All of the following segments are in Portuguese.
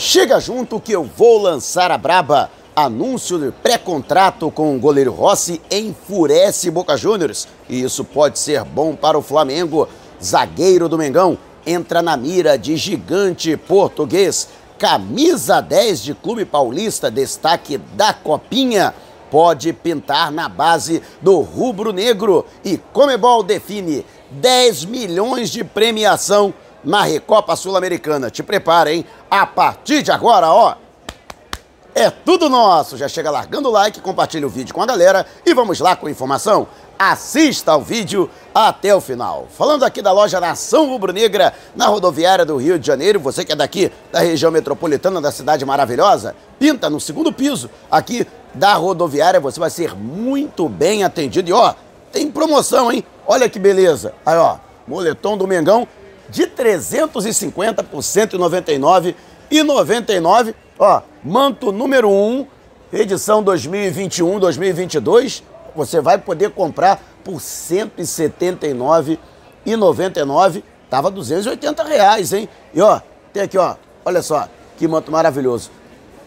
Chega junto que eu vou lançar a braba. Anúncio de pré-contrato com o goleiro Rossi enfurece Boca Juniors. E isso pode ser bom para o Flamengo. Zagueiro do Mengão entra na mira de gigante português. Camisa 10 de Clube Paulista, destaque da Copinha. Pode pintar na base do rubro-negro. E Comebol define 10 milhões de premiação na Recopa Sul-Americana. Te prepara, hein? A partir de agora, ó. É tudo nosso. Já chega largando o like, compartilha o vídeo com a galera e vamos lá com a informação. Assista ao vídeo até o final. Falando aqui da loja Nação Rubro Negra, na rodoviária do Rio de Janeiro, você que é daqui da região metropolitana da cidade maravilhosa, pinta no segundo piso aqui da rodoviária, você vai ser muito bem atendido. E ó, tem promoção, hein? Olha que beleza. Aí ó, moletom do Mengão de 350 por 199 e 99. Ó, manto número 1, edição 2021-2022, você vai poder comprar por 179,99. Tava 280 reais, hein? E ó, tem aqui, ó, olha só, que manto maravilhoso.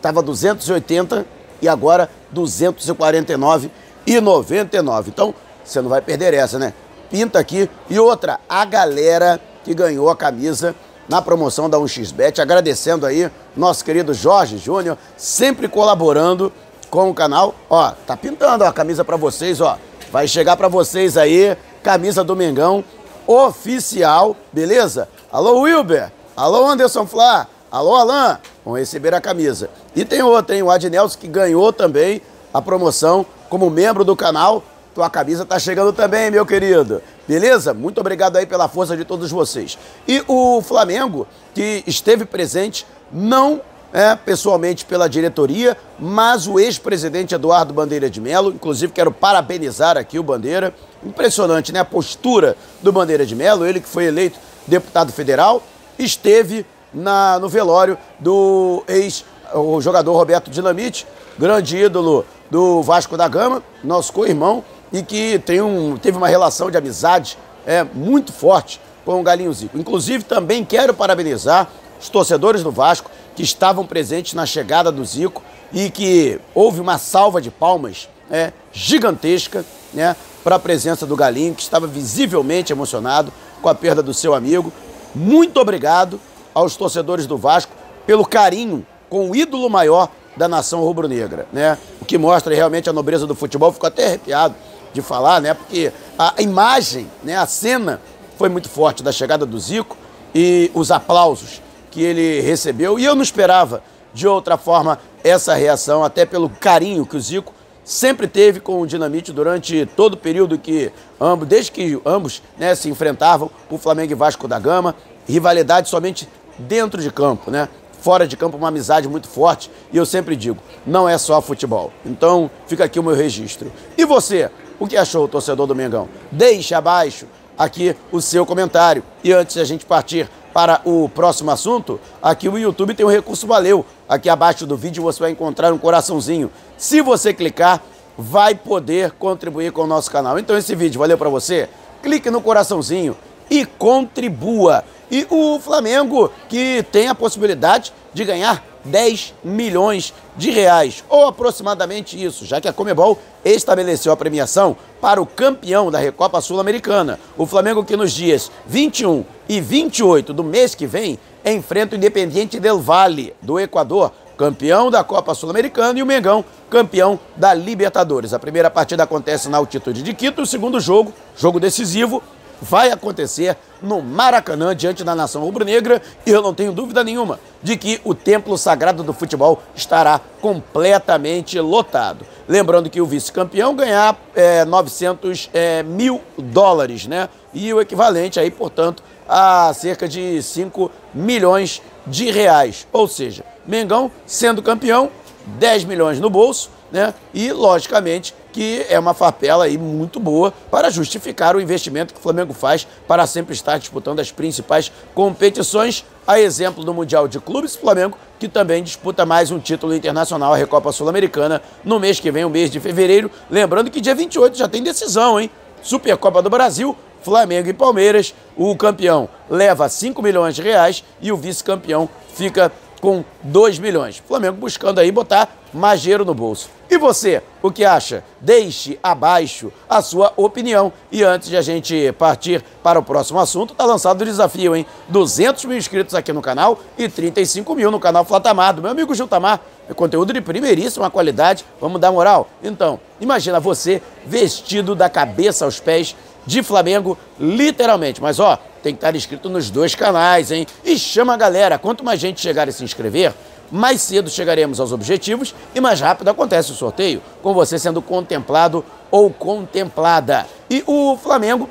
Tava 280 e agora 249,99. Então, você não vai perder essa, né? Pinta aqui. E outra, a galera que ganhou a camisa na promoção da 1xBet, agradecendo aí nosso querido Jorge Júnior, sempre colaborando com o canal. Ó, tá pintando ó, a camisa para vocês, ó. Vai chegar para vocês aí, camisa do Mengão oficial, beleza? Alô Wilber, alô Anderson Flá, alô Alan, vão receber a camisa. E tem outra, hein? O Adnelson que ganhou também a promoção como membro do canal. Tua camisa tá chegando também, meu querido. Beleza? Muito obrigado aí pela força de todos vocês. E o Flamengo, que esteve presente, não é, pessoalmente pela diretoria, mas o ex-presidente Eduardo Bandeira de Melo, inclusive quero parabenizar aqui o Bandeira, impressionante, né, a postura do Bandeira de Melo, ele que foi eleito deputado federal, esteve na, no velório do ex o jogador Roberto Dinamite, grande ídolo do Vasco da Gama, nosso co-irmão, e que tem um, teve uma relação de amizade é, muito forte com o Galinho Zico. Inclusive, também quero parabenizar os torcedores do Vasco que estavam presentes na chegada do Zico e que houve uma salva de palmas é, gigantesca né, para a presença do Galinho, que estava visivelmente emocionado com a perda do seu amigo. Muito obrigado aos torcedores do Vasco pelo carinho com o ídolo maior da nação rubro-negra, né? O que mostra realmente a nobreza do futebol. Fico até arrepiado de falar, né? Porque a imagem, né, a cena foi muito forte da chegada do Zico e os aplausos que ele recebeu. E eu não esperava de outra forma essa reação, até pelo carinho que o Zico sempre teve com o Dinamite durante todo o período que ambos, desde que ambos né, se enfrentavam, o Flamengo e Vasco da Gama, rivalidade somente dentro de campo, né? Fora de campo, uma amizade muito forte. E eu sempre digo, não é só futebol. Então, fica aqui o meu registro. E você, o que achou, torcedor do Mengão? Deixe abaixo aqui o seu comentário. E antes de a gente partir para o próximo assunto, aqui o YouTube tem um recurso Valeu. Aqui abaixo do vídeo você vai encontrar um coraçãozinho. Se você clicar, vai poder contribuir com o nosso canal. Então esse vídeo valeu para você? Clique no coraçãozinho e contribua. E o Flamengo, que tem a possibilidade de ganhar 10 milhões de reais, ou aproximadamente isso, já que a Comebol estabeleceu a premiação para o campeão da Recopa Sul-Americana. O Flamengo que nos dias 21 e 28 do mês que vem enfrenta o Independiente del Valle, do Equador, campeão da Copa Sul-Americana, e o Mengão, campeão da Libertadores. A primeira partida acontece na altitude de Quito, o segundo jogo, jogo decisivo, vai acontecer no Maracanã, diante da nação rubro-negra, e eu não tenho dúvida nenhuma de que o templo sagrado do futebol estará completamente lotado. Lembrando que o vice-campeão ganhar é, 900 é, mil dólares, né? E o equivalente aí, portanto, a cerca de 5 milhões de reais. Ou seja, Mengão sendo campeão, 10 milhões no bolso, né? E, logicamente, que é uma farpela aí muito boa para justificar o investimento que o Flamengo faz para sempre estar disputando as principais competições, a exemplo do Mundial de Clubes Flamengo, que também disputa mais um título internacional, a Recopa Sul-Americana, no mês que vem, o mês de fevereiro. Lembrando que dia 28 já tem decisão, hein? Supercopa do Brasil, Flamengo e Palmeiras. O campeão leva 5 milhões de reais e o vice-campeão fica com 2 milhões. Flamengo buscando aí botar mais dinheiro no bolso. E você, o que acha? Deixe abaixo a sua opinião. E antes de a gente partir para o próximo assunto, tá lançado o desafio, hein? 200 mil inscritos aqui no canal e 35 mil no canal Flatamar, meu amigo Gil Tamar. É conteúdo de primeiríssima qualidade. Vamos dar moral? Então, imagina você vestido da cabeça aos pés de Flamengo, literalmente. Mas ó, tem que estar inscrito nos dois canais, hein? E chama a galera. Quanto mais gente chegar e se inscrever, mais cedo chegaremos aos objetivos e mais rápido acontece o sorteio, com você sendo contemplado ou contemplada. E o Flamengo,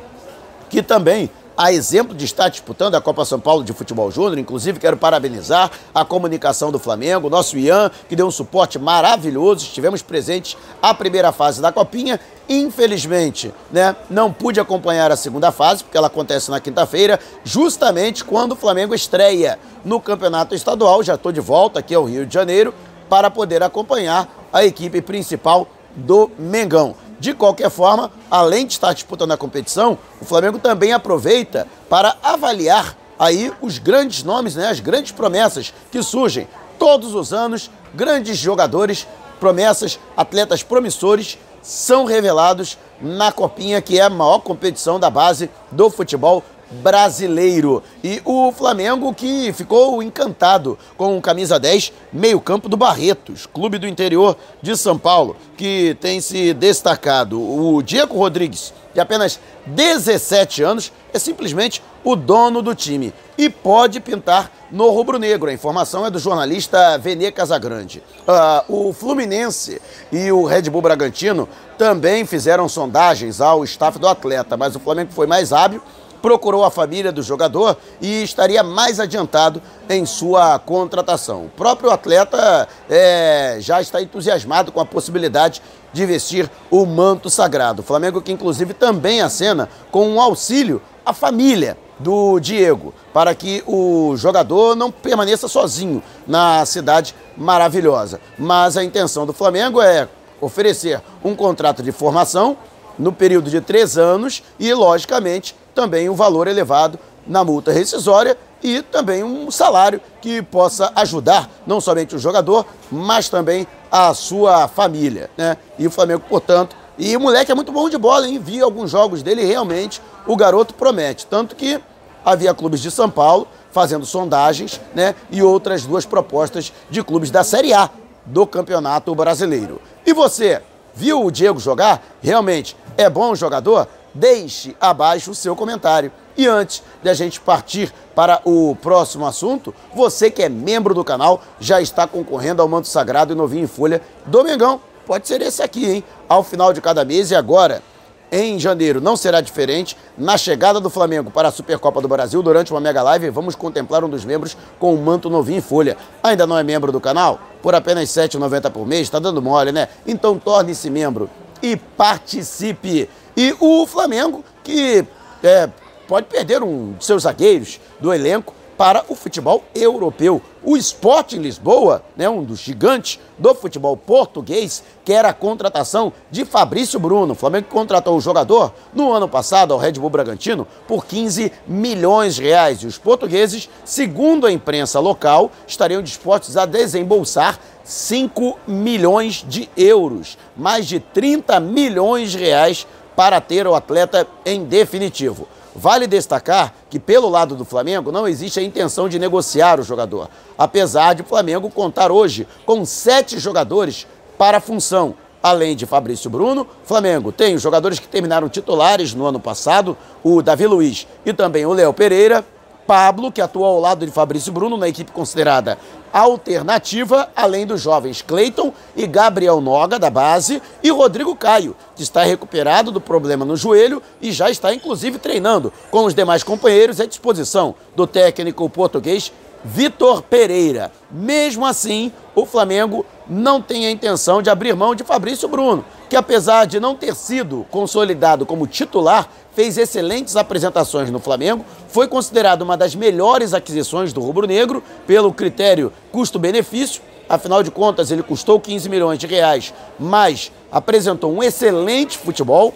que também a exemplo de estar disputando a Copa São Paulo de Futebol Júnior. Inclusive, quero parabenizar a comunicação do Flamengo, nosso Ian, que deu um suporte maravilhoso. Estivemos presentes à primeira fase da Copinha. Infelizmente, né, não pude acompanhar a segunda fase, porque ela acontece na quinta-feira, justamente quando o Flamengo estreia no Campeonato Estadual. Já estou de volta aqui ao Rio de Janeiro para poder acompanhar a equipe principal do Mengão. De qualquer forma, além de estar disputando a competição, o Flamengo também aproveita para avaliar aí os grandes nomes, né, as grandes promessas que surgem todos os anos, grandes jogadores, promessas, atletas promissores são revelados na Copinha, que é a maior competição da base do futebol brasileiro. E o Flamengo que ficou encantado com o camisa 10, meio-campo do Barretos, clube do interior de São Paulo, que tem se destacado. O Diego Rodrigues, de apenas 17 anos, é simplesmente o dono do time e pode pintar no rubro-negro. A informação é do jornalista Venê Casagrande. Uh, o Fluminense e o Red Bull Bragantino também fizeram sondagens ao staff do atleta, mas o Flamengo foi mais hábil procurou a família do jogador e estaria mais adiantado em sua contratação. O próprio atleta é, já está entusiasmado com a possibilidade de vestir o manto sagrado. O Flamengo que inclusive também acena com um auxílio à família do Diego, para que o jogador não permaneça sozinho na cidade maravilhosa. Mas a intenção do Flamengo é oferecer um contrato de formação no período de três anos e, logicamente, também um valor elevado na multa rescisória e também um salário que possa ajudar não somente o jogador, mas também a sua família. Né? E o Flamengo, portanto, e o moleque é muito bom de bola, hein? Vi alguns jogos dele realmente o garoto promete. Tanto que havia clubes de São Paulo fazendo sondagens, né? E outras duas propostas de clubes da Série A do Campeonato Brasileiro. E você, viu o Diego jogar? Realmente é bom jogador? Deixe abaixo o seu comentário. E antes de a gente partir para o próximo assunto, você que é membro do canal já está concorrendo ao manto sagrado e novinho em folha do Mengão. Pode ser esse aqui, hein? Ao final de cada mês e agora, em janeiro, não será diferente. Na chegada do Flamengo para a Supercopa do Brasil, durante uma mega live, vamos contemplar um dos membros com um manto novinho em folha. Ainda não é membro do canal? Por apenas R$ 7,90 por mês? Está dando mole, né? Então torne-se membro e participe. E o Flamengo, que é, pode perder um de seus zagueiros do elenco para o futebol europeu. O Sport Lisboa, né, um dos gigantes do futebol português, quer a contratação de Fabrício Bruno. O Flamengo contratou o jogador no ano passado ao Red Bull Bragantino por 15 milhões de reais. E os portugueses, segundo a imprensa local, estariam dispostos a desembolsar 5 milhões de euros, mais de 30 milhões de reais para ter o atleta em definitivo. Vale destacar que, pelo lado do Flamengo, não existe a intenção de negociar o jogador, apesar de o Flamengo contar hoje com sete jogadores para a função. Além de Fabrício Bruno, Flamengo tem os jogadores que terminaram titulares no ano passado, o Davi Luiz e também o Léo Pereira, Pablo, que atuou ao lado de Fabrício Bruno na equipe considerada alternativa, além dos jovens Cleiton e Gabriel Noga, da base, e Rodrigo Caio, que está recuperado do problema no joelho e já está inclusive treinando com os demais companheiros à disposição do técnico português Vitor Pereira. Mesmo assim, o Flamengo não tem a intenção de abrir mão de Fabrício Bruno, que apesar de não ter sido consolidado como titular, fez excelentes apresentações no Flamengo, foi considerado uma das melhores aquisições do rubro-negro pelo critério custo-benefício. Afinal de contas, ele custou 15 milhões de reais, mas apresentou um excelente futebol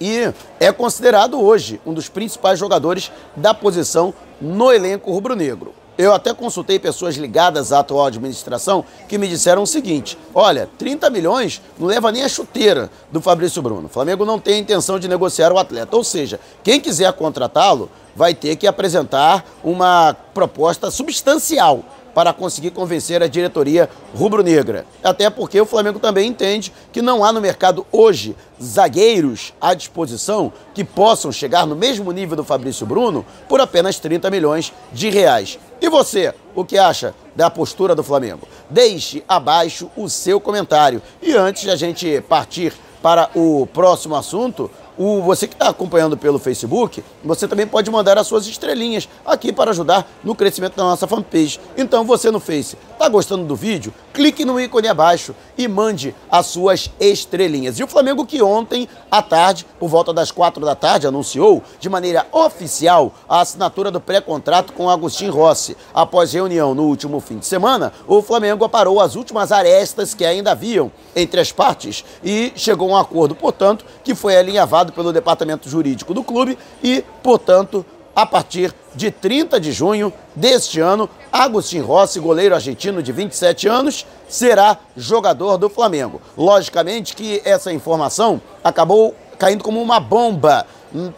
e é considerado hoje um dos principais jogadores da posição no elenco rubro-negro. Eu até consultei pessoas ligadas à atual administração que me disseram o seguinte: olha, 30 milhões não leva nem a chuteira do Fabrício Bruno. O Flamengo não tem a intenção de negociar o atleta. Ou seja, quem quiser contratá-lo vai ter que apresentar uma proposta substancial para conseguir convencer a diretoria rubro-negra. Até porque o Flamengo também entende que não há no mercado hoje zagueiros à disposição que possam chegar no mesmo nível do Fabrício Bruno por apenas 30 milhões de reais. E você, o que acha da postura do Flamengo? Deixe abaixo o seu comentário. E antes de a gente partir para o próximo assunto, o, você que está acompanhando pelo Facebook, você também pode mandar as suas estrelinhas aqui para ajudar no crescimento da nossa fanpage. Então você no Face, está gostando do vídeo? Clique no ícone abaixo e mande as suas estrelinhas. E o Flamengo que ontem à tarde, por volta das quatro da tarde, anunciou de maneira oficial a assinatura do pré-contrato com Agostinho Rossi. Após reunião no último fim de semana, o Flamengo aparou as últimas arestas que ainda haviam entre as partes e chegou a um acordo, portanto, que foi alinhavado pelo departamento jurídico do clube e, portanto, a partir de 30 de junho deste ano, Agostinho Rossi, goleiro argentino de 27 anos, será jogador do Flamengo. Logicamente que essa informação acabou caindo como uma bomba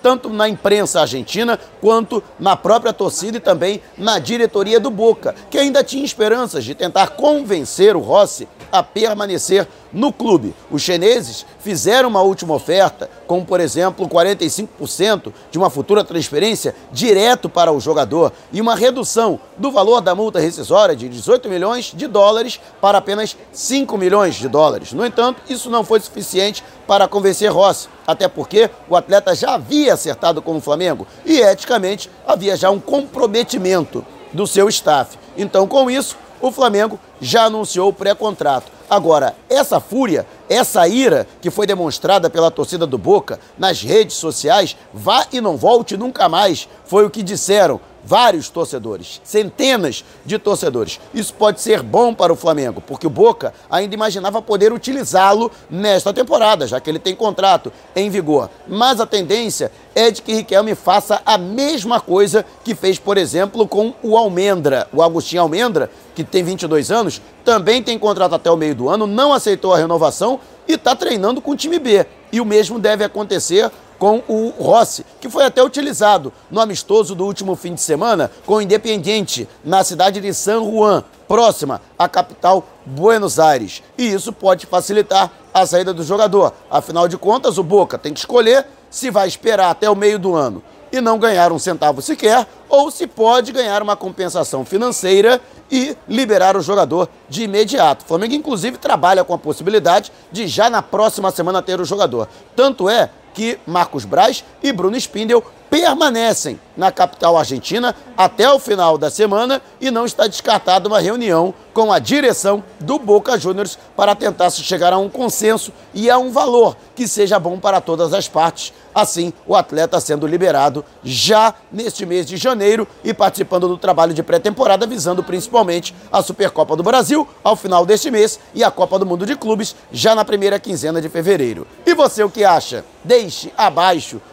tanto na imprensa argentina quanto na própria torcida e também na diretoria do Boca, que ainda tinha esperanças de tentar convencer o Rossi a permanecer no clube. Os chineses fizeram uma última oferta, como por exemplo 45% de uma futura transferência direto para o jogador e uma redução do valor da multa rescisória de 18 milhões de dólares para apenas 5 milhões de dólares. No entanto, isso não foi suficiente para convencer Rossi, até porque o atleta já havia acertado com o Flamengo e eticamente havia já um comprometimento do seu staff. Então, com isso, o Flamengo já anunciou o pré-contrato. Agora, essa fúria, essa ira que foi demonstrada pela torcida do Boca nas redes sociais, vá e não volte nunca mais, foi o que disseram vários torcedores, centenas de torcedores. Isso pode ser bom para o Flamengo, porque o Boca ainda imaginava poder utilizá-lo nesta temporada, já que ele tem contrato em vigor. Mas a tendência é de que Riquelme faça a mesma coisa que fez, por exemplo, com o Almendra. O Agostinho Almendra, que tem 22 anos, também tem contrato até o meio do ano, não aceitou a renovação e está treinando com o time B. E o mesmo deve acontecer com o Rossi, que foi até utilizado no amistoso do último fim de semana com o Independiente, na cidade de San Juan, próxima à capital Buenos Aires. E isso pode facilitar a saída do jogador. Afinal de contas, o Boca tem que escolher se vai esperar até o meio do ano e não ganhar um centavo sequer, ou se pode ganhar uma compensação financeira e liberar o jogador de imediato. O Flamengo, inclusive, trabalha com a possibilidade de já na próxima semana ter o jogador. Tanto é que Marcos Braz e Bruno Spindel permanecem na capital argentina até o final da semana e não está descartada uma reunião com a direção do Boca Juniors para tentar se chegar a um consenso e a um valor que seja bom para todas as partes. Assim, o atleta sendo liberado já neste mês de janeiro e participando do trabalho de pré-temporada, visando principalmente a Supercopa do Brasil ao final deste mês e a Copa do Mundo de Clubes já na primeira quinzena de fevereiro. E você o que acha? Deixe abaixo